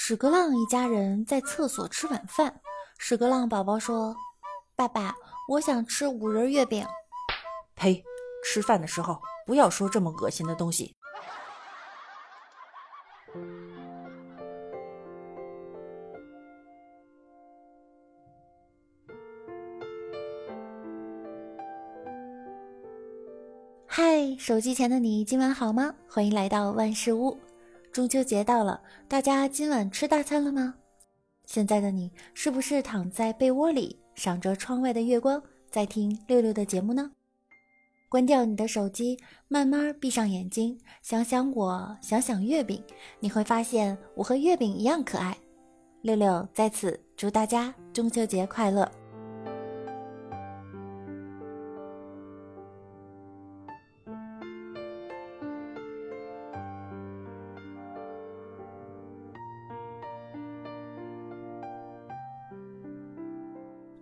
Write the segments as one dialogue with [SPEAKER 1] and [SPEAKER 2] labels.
[SPEAKER 1] 屎壳郎一家人在厕所吃晚饭。屎壳郎宝宝说：“爸爸，我想吃五仁月饼。”
[SPEAKER 2] 呸！吃饭的时候不要说这么恶心的东西。
[SPEAKER 1] 嗨，手机前的你今晚好吗？欢迎来到万事屋。中秋节到了，大家今晚吃大餐了吗？现在的你是不是躺在被窝里，赏着窗外的月光，在听六六的节目呢？关掉你的手机，慢慢闭上眼睛，想想我，想想月饼，你会发现我和月饼一样可爱。六六在此祝大家中秋节快乐！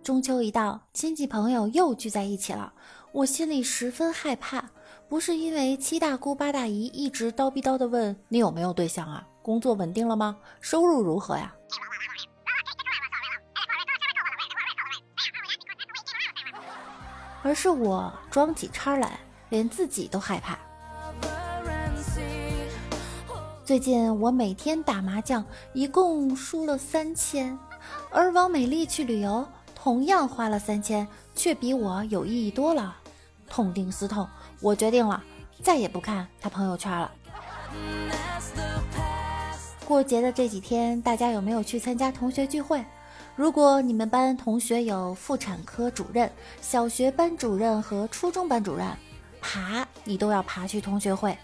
[SPEAKER 1] 中秋一到，亲戚朋友又聚在一起了，我心里十分害怕。不是因为七大姑八大姨一直叨逼叨的问你有没有对象啊，工作稳定了吗，收入如何呀，而是我装起叉来，连自己都害怕。最近我每天打麻将，一共输了三千，而王美丽去旅游。同样花了三千，却比我有意义多了。痛定思痛，我决定了，再也不看他朋友圈了。过节的这几天，大家有没有去参加同学聚会？如果你们班同学有妇产科主任、小学班主任和初中班主任，爬你都要爬去同学会。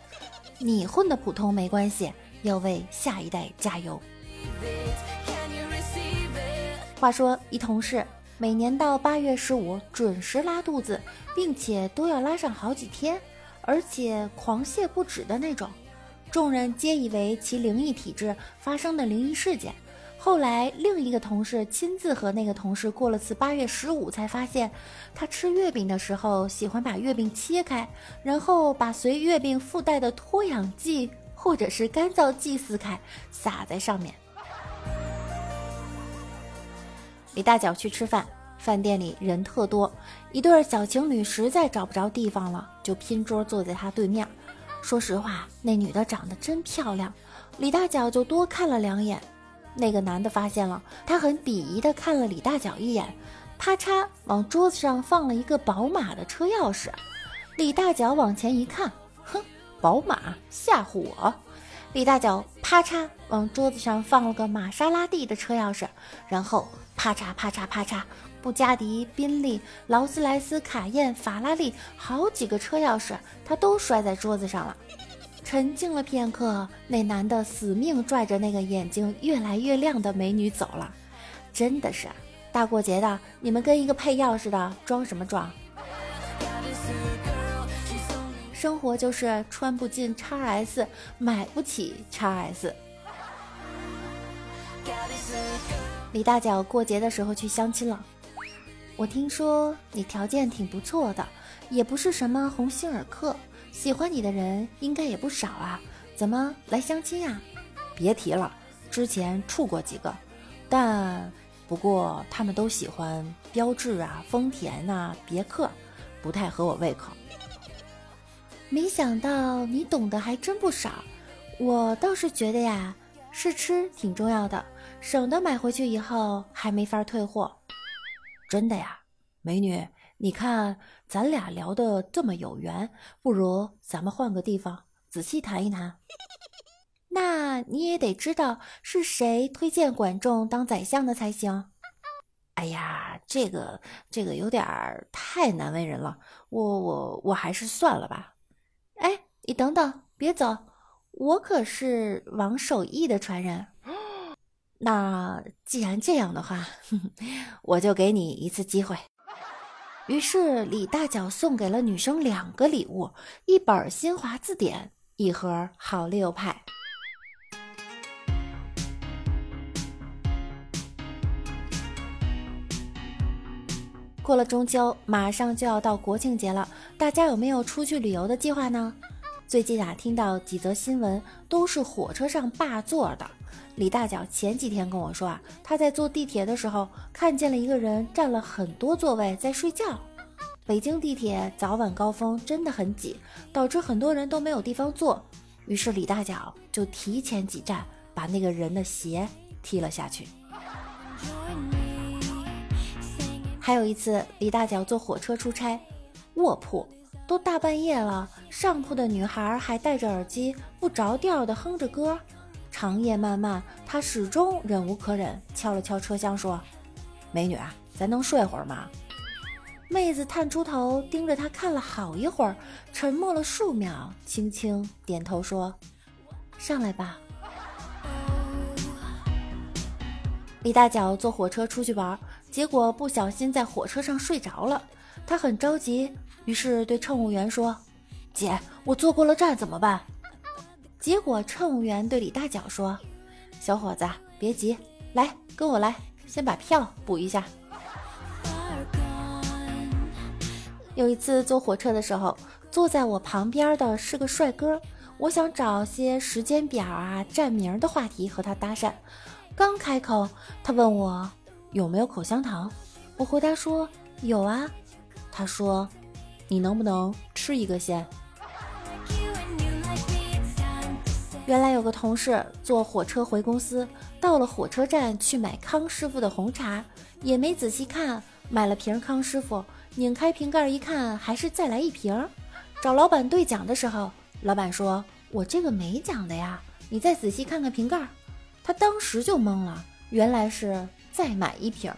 [SPEAKER 1] 你混的普通没关系，要为下一代加油。话说，一同事。每年到八月十五准时拉肚子，并且都要拉上好几天，而且狂泻不止的那种。众人皆以为其灵异体质发生的灵异事件。后来另一个同事亲自和那个同事过了次八月十五，才发现他吃月饼的时候喜欢把月饼切开，然后把随月饼附带的脱氧剂或者是干燥剂撕开，撒在上面。李大脚去吃饭，饭店里人特多，一对小情侣实在找不着地方了，就拼桌坐在他对面。说实话，那女的长得真漂亮，李大脚就多看了两眼。那个男的发现了，他很鄙夷的看了李大脚一眼，啪嚓往桌子上放了一个宝马的车钥匙。李大脚往前一看，哼，宝马吓唬我。李大脚啪嚓往桌子上放了个玛莎拉蒂的车钥匙，然后。啪嚓啪嚓啪嚓，布加迪、宾利、劳斯莱斯、卡宴、法拉利，好几个车钥匙，他都摔在桌子上了。沉静了片刻，那男的死命拽着那个眼睛越来越亮的美女走了。真的是，大过节的，你们跟一个配钥匙的装什么装？生活就是穿不进 x S，买不起 x S。李大脚过节的时候去相亲了，我听说你条件挺不错的，也不是什么鸿星尔克，喜欢你的人应该也不少啊，怎么来相亲呀？
[SPEAKER 2] 别提了，之前处过几个，但不过他们都喜欢标致啊、丰田呐、别克，不太合我胃口。
[SPEAKER 1] 没想到你懂得还真不少，我倒是觉得呀，试吃挺重要的。省得买回去以后还没法退货，
[SPEAKER 2] 真的呀，美女，你看咱俩聊的这么有缘，不如咱们换个地方仔细谈一谈。
[SPEAKER 1] 那你也得知道是谁推荐管仲当宰相的才行。
[SPEAKER 2] 哎呀，这个这个有点太难为人了，我我我还是算了吧。
[SPEAKER 1] 哎，你等等，别走，我可是王守义的传人。
[SPEAKER 2] 那既然这样的话，我就给你一次机会。
[SPEAKER 1] 于是李大脚送给了女生两个礼物：一本新华字典，一盒好六派。过了中秋，马上就要到国庆节了，大家有没有出去旅游的计划呢？最近啊，听到几则新闻都是火车上霸座的。李大脚前几天跟我说啊，他在坐地铁的时候看见了一个人占了很多座位在睡觉。北京地铁早晚高峰真的很挤，导致很多人都没有地方坐。于是李大脚就提前几站把那个人的鞋踢了下去。还有一次，李大脚坐火车出差，卧铺。都大半夜了，上铺的女孩还戴着耳机，不着调的哼着歌。长夜漫漫，他始终忍无可忍，敲了敲车厢说：“美女啊，咱能睡会儿吗？”妹子探出头盯着他看了好一会儿，沉默了数秒，轻轻点头说：“上来吧。”李大脚坐火车出去玩，结果不小心在火车上睡着了，他很着急。于是对乘务员说：“姐，我坐过了站怎么办？”结果乘务员对李大脚说：“小伙子，别急，来跟我来，先把票补一下。”有一次坐火车的时候，坐在我旁边的是个帅哥，我想找些时间表啊、站名的话题和他搭讪。刚开口，他问我有没有口香糖，我回答说有啊。他说。你能不能吃一个先？原来有个同事坐火车回公司，到了火车站去买康师傅的红茶，也没仔细看，买了瓶康师傅，拧开瓶盖一看，还是再来一瓶。找老板兑奖的时候，老板说：“我这个没奖的呀，你再仔细看看瓶盖。”他当时就懵了，原来是再买一瓶。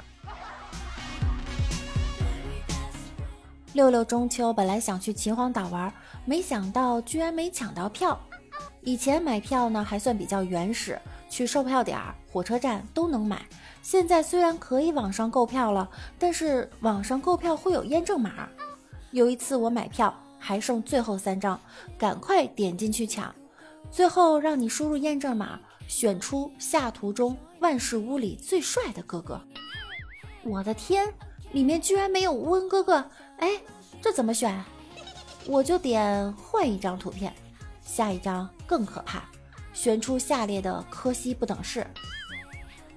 [SPEAKER 1] 六六中秋本来想去秦皇岛玩，没想到居然没抢到票。以前买票呢还算比较原始，去售票点儿、火车站都能买。现在虽然可以网上购票了，但是网上购票会有验证码。有一次我买票还剩最后三张，赶快点进去抢。最后让你输入验证码，选出下图中万事屋里最帅的哥哥。我的天，里面居然没有温哥哥！哎，这怎么选？我就点换一张图片，下一张更可怕，选出下列的柯西不等式。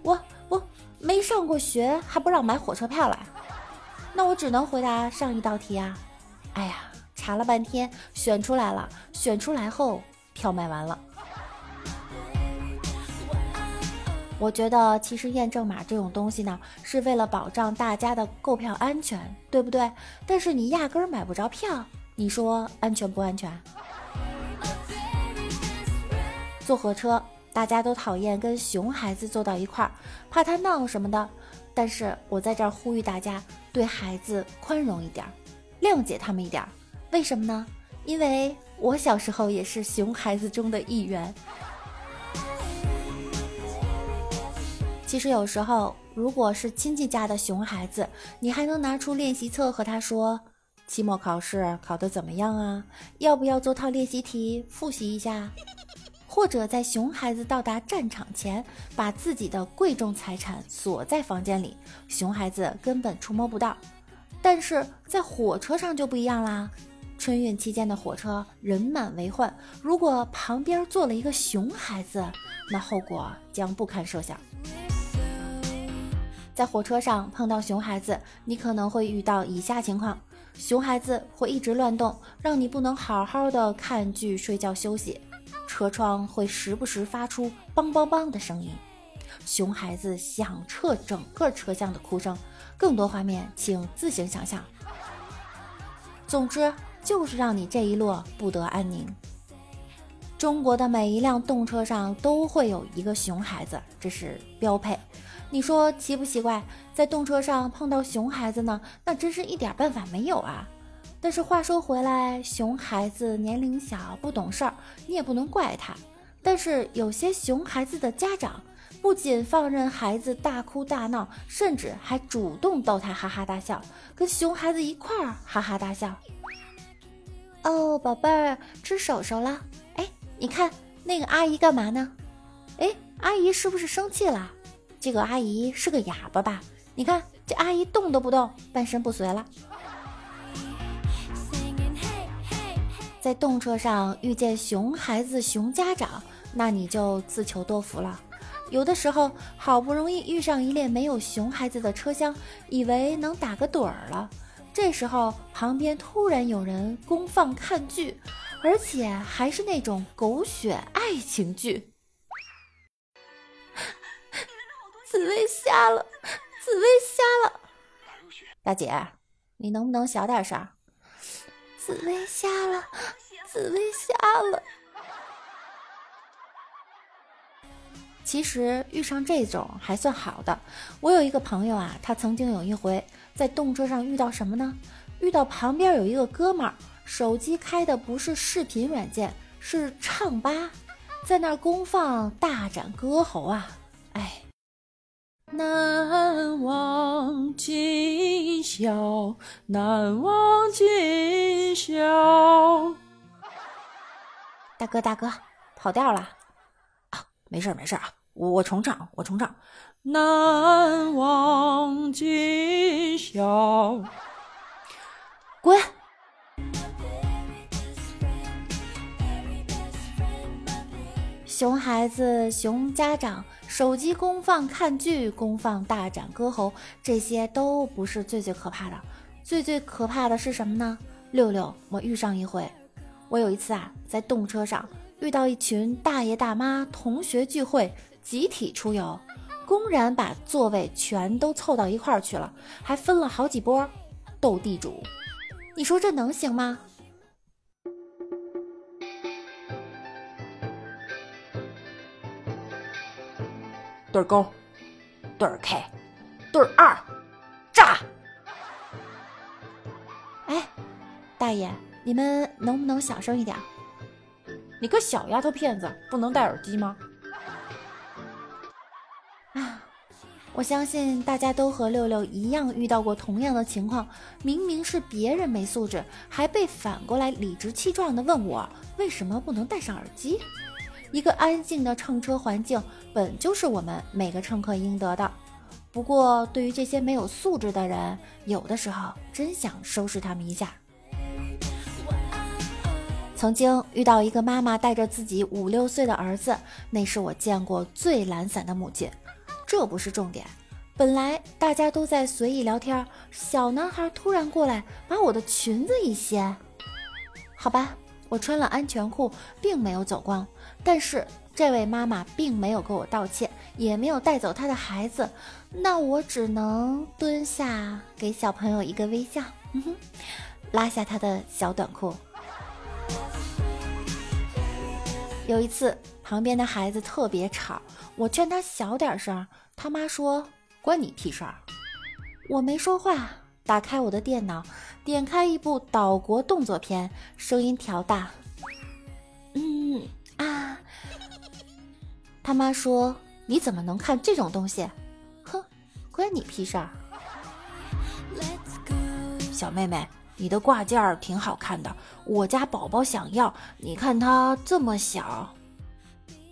[SPEAKER 1] 我我没上过学，还不让买火车票了？那我只能回答上一道题啊。哎呀，查了半天，选出来了，选出来后票卖完了。我觉得其实验证码这种东西呢，是为了保障大家的购票安全，对不对？但是你压根儿买不着票，你说安全不安全？坐火车，大家都讨厌跟熊孩子坐到一块儿，怕他闹什么的。但是我在这儿呼吁大家，对孩子宽容一点，谅解他们一点。为什么呢？因为我小时候也是熊孩子中的一员。其实有时候，如果是亲戚家的熊孩子，你还能拿出练习册和他说：“期末考试考得怎么样啊？要不要做套练习题复习一下？”或者在熊孩子到达战场前，把自己的贵重财产锁在房间里，熊孩子根本触摸不到。但是在火车上就不一样啦，春运期间的火车人满为患，如果旁边坐了一个熊孩子，那后果将不堪设想。在火车上碰到熊孩子，你可能会遇到以下情况：熊孩子会一直乱动，让你不能好好的看剧、睡觉、休息；车窗会时不时发出“梆梆梆”的声音；熊孩子响彻整个车厢的哭声。更多画面，请自行想象。总之，就是让你这一路不得安宁。中国的每一辆动车上都会有一个熊孩子，这是标配。你说奇不奇怪？在动车上碰到熊孩子呢，那真是一点办法没有啊！但是话说回来，熊孩子年龄小，不懂事儿，你也不能怪他。但是有些熊孩子的家长，不仅放任孩子大哭大闹，甚至还主动逗他哈哈大笑，跟熊孩子一块儿哈哈大笑。哦，宝贝儿，吃手手了。哎，你看那个阿姨干嘛呢？哎，阿姨是不是生气了？这个阿姨是个哑巴吧？你看这阿姨动都不动，半身不遂了。在动车上遇见熊孩子、熊家长，那你就自求多福了。有的时候，好不容易遇上一列没有熊孩子的车厢，以为能打个盹儿了。这时候，旁边突然有人公放看剧，而且还是那种狗血爱情剧。紫薇瞎了，紫薇瞎了！
[SPEAKER 2] 大姐，你能不能小点声？
[SPEAKER 1] 紫薇瞎了，紫薇瞎了。
[SPEAKER 2] 其实遇上这种还算好的。我有一个朋友啊，他曾经有一回在动车上遇到什么呢？遇到旁边有一个哥们儿，手机开的不是视频软件，是唱吧，在那儿公放大展歌喉啊！哎，难忘今宵，难忘今宵。大哥大哥，跑调了啊！没事没事啊。我重唱，我重唱，难忘今宵。滚！
[SPEAKER 1] 熊孩子、熊家长，手机公放看剧、公放大展歌喉，这些都不是最最可怕的。最最可怕的是什么呢？六六，我遇上一回，我有一次啊，在动车上遇到一群大爷大妈同学聚会。集体出游，公然把座位全都凑到一块儿去了，还分了好几波斗地主。你说这能行吗？
[SPEAKER 2] 对勾，对 K，，对二，炸！
[SPEAKER 1] 哎，大爷，你们能不能小声一点？
[SPEAKER 2] 你个小丫头片子，不能戴耳机吗？
[SPEAKER 1] 啊我相信大家都和六六一样遇到过同样的情况，明明是别人没素质，还被反过来理直气壮的问我为什么不能戴上耳机。一个安静的乘车环境本就是我们每个乘客应得的，不过对于这些没有素质的人，有的时候真想收拾他们一下。曾经遇到一个妈妈带着自己五六岁的儿子，那是我见过最懒散的母亲。这不是重点，本来大家都在随意聊天，小男孩突然过来把我的裙子一掀。好吧，我穿了安全裤，并没有走光，但是这位妈妈并没有给我道歉，也没有带走她的孩子，那我只能蹲下给小朋友一个微笑，哼哼拉下他的小短裤。有一次，旁边的孩子特别吵。我劝他小点声，他妈说：“关你屁事儿。”我没说话，打开我的电脑，点开一部岛国动作片，声音调大。嗯啊，他妈说：“你怎么能看这种东西？”哼，关你屁事儿。小妹妹，你的挂件儿挺好看的，我家宝宝想要，你看它这么小。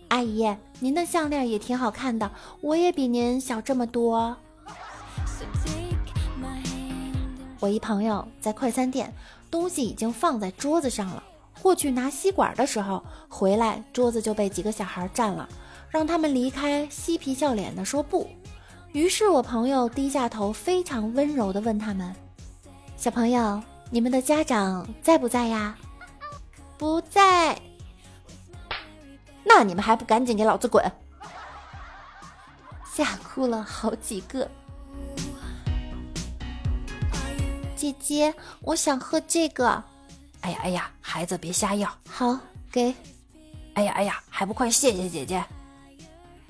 [SPEAKER 1] 阿姨，您的项链也挺好看的，我也比您小这么多。我一朋友在快餐店，东西已经放在桌子上了，过去拿吸管的时候，回来桌子就被几个小孩占了，让他们离开，嬉皮笑脸的说不。于是我朋友低下头，非常温柔的问他们：“小朋友，你们的家长在不在呀？”“不在。”那你们还不赶紧给老子滚！吓哭了好几个。姐姐，我想喝这个。
[SPEAKER 2] 哎呀哎呀，孩子别瞎要。
[SPEAKER 1] 好，给。
[SPEAKER 2] 哎呀哎呀，还不快谢谢姐姐！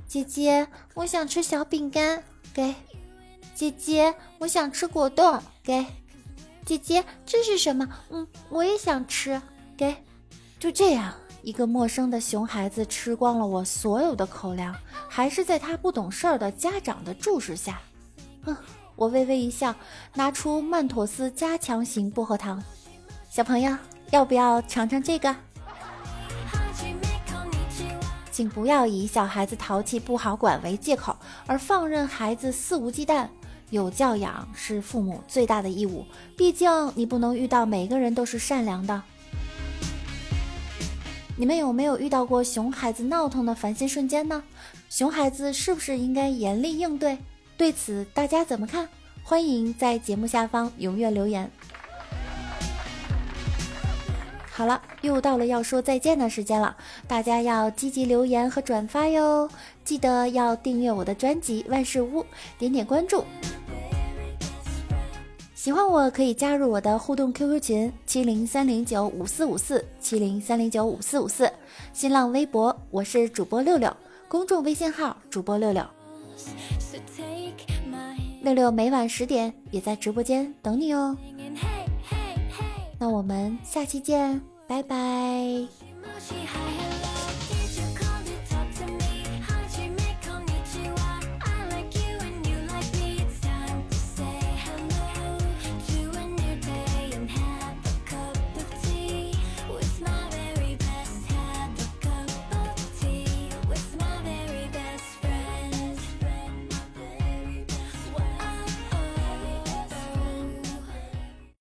[SPEAKER 1] 姐姐，我想吃小饼干。给。姐姐，我想吃果冻。给。姐姐，这是什么？嗯，我也想吃。给。就这样。一个陌生的熊孩子吃光了我所有的口粮，还是在他不懂事儿的家长的注视下。哼，我微微一笑，拿出曼妥思加强型薄荷糖。小朋友，要不要尝尝这个？请不要以小孩子淘气不好管为借口而放任孩子肆无忌惮。有教养是父母最大的义务，毕竟你不能遇到每个人都是善良的。你们有没有遇到过熊孩子闹腾的烦心瞬间呢？熊孩子是不是应该严厉应对？对此大家怎么看？欢迎在节目下方踊跃留言。好了，又到了要说再见的时间了，大家要积极留言和转发哟！记得要订阅我的专辑《万事屋》，点点关注。喜欢我可以加入我的互动 QQ 群七零三零九五四五四七零三零九五四五四，新浪微博我是主播六六，公众微信号主播六六，六六每晚十点也在直播间等你哦。那我们下期见，拜拜。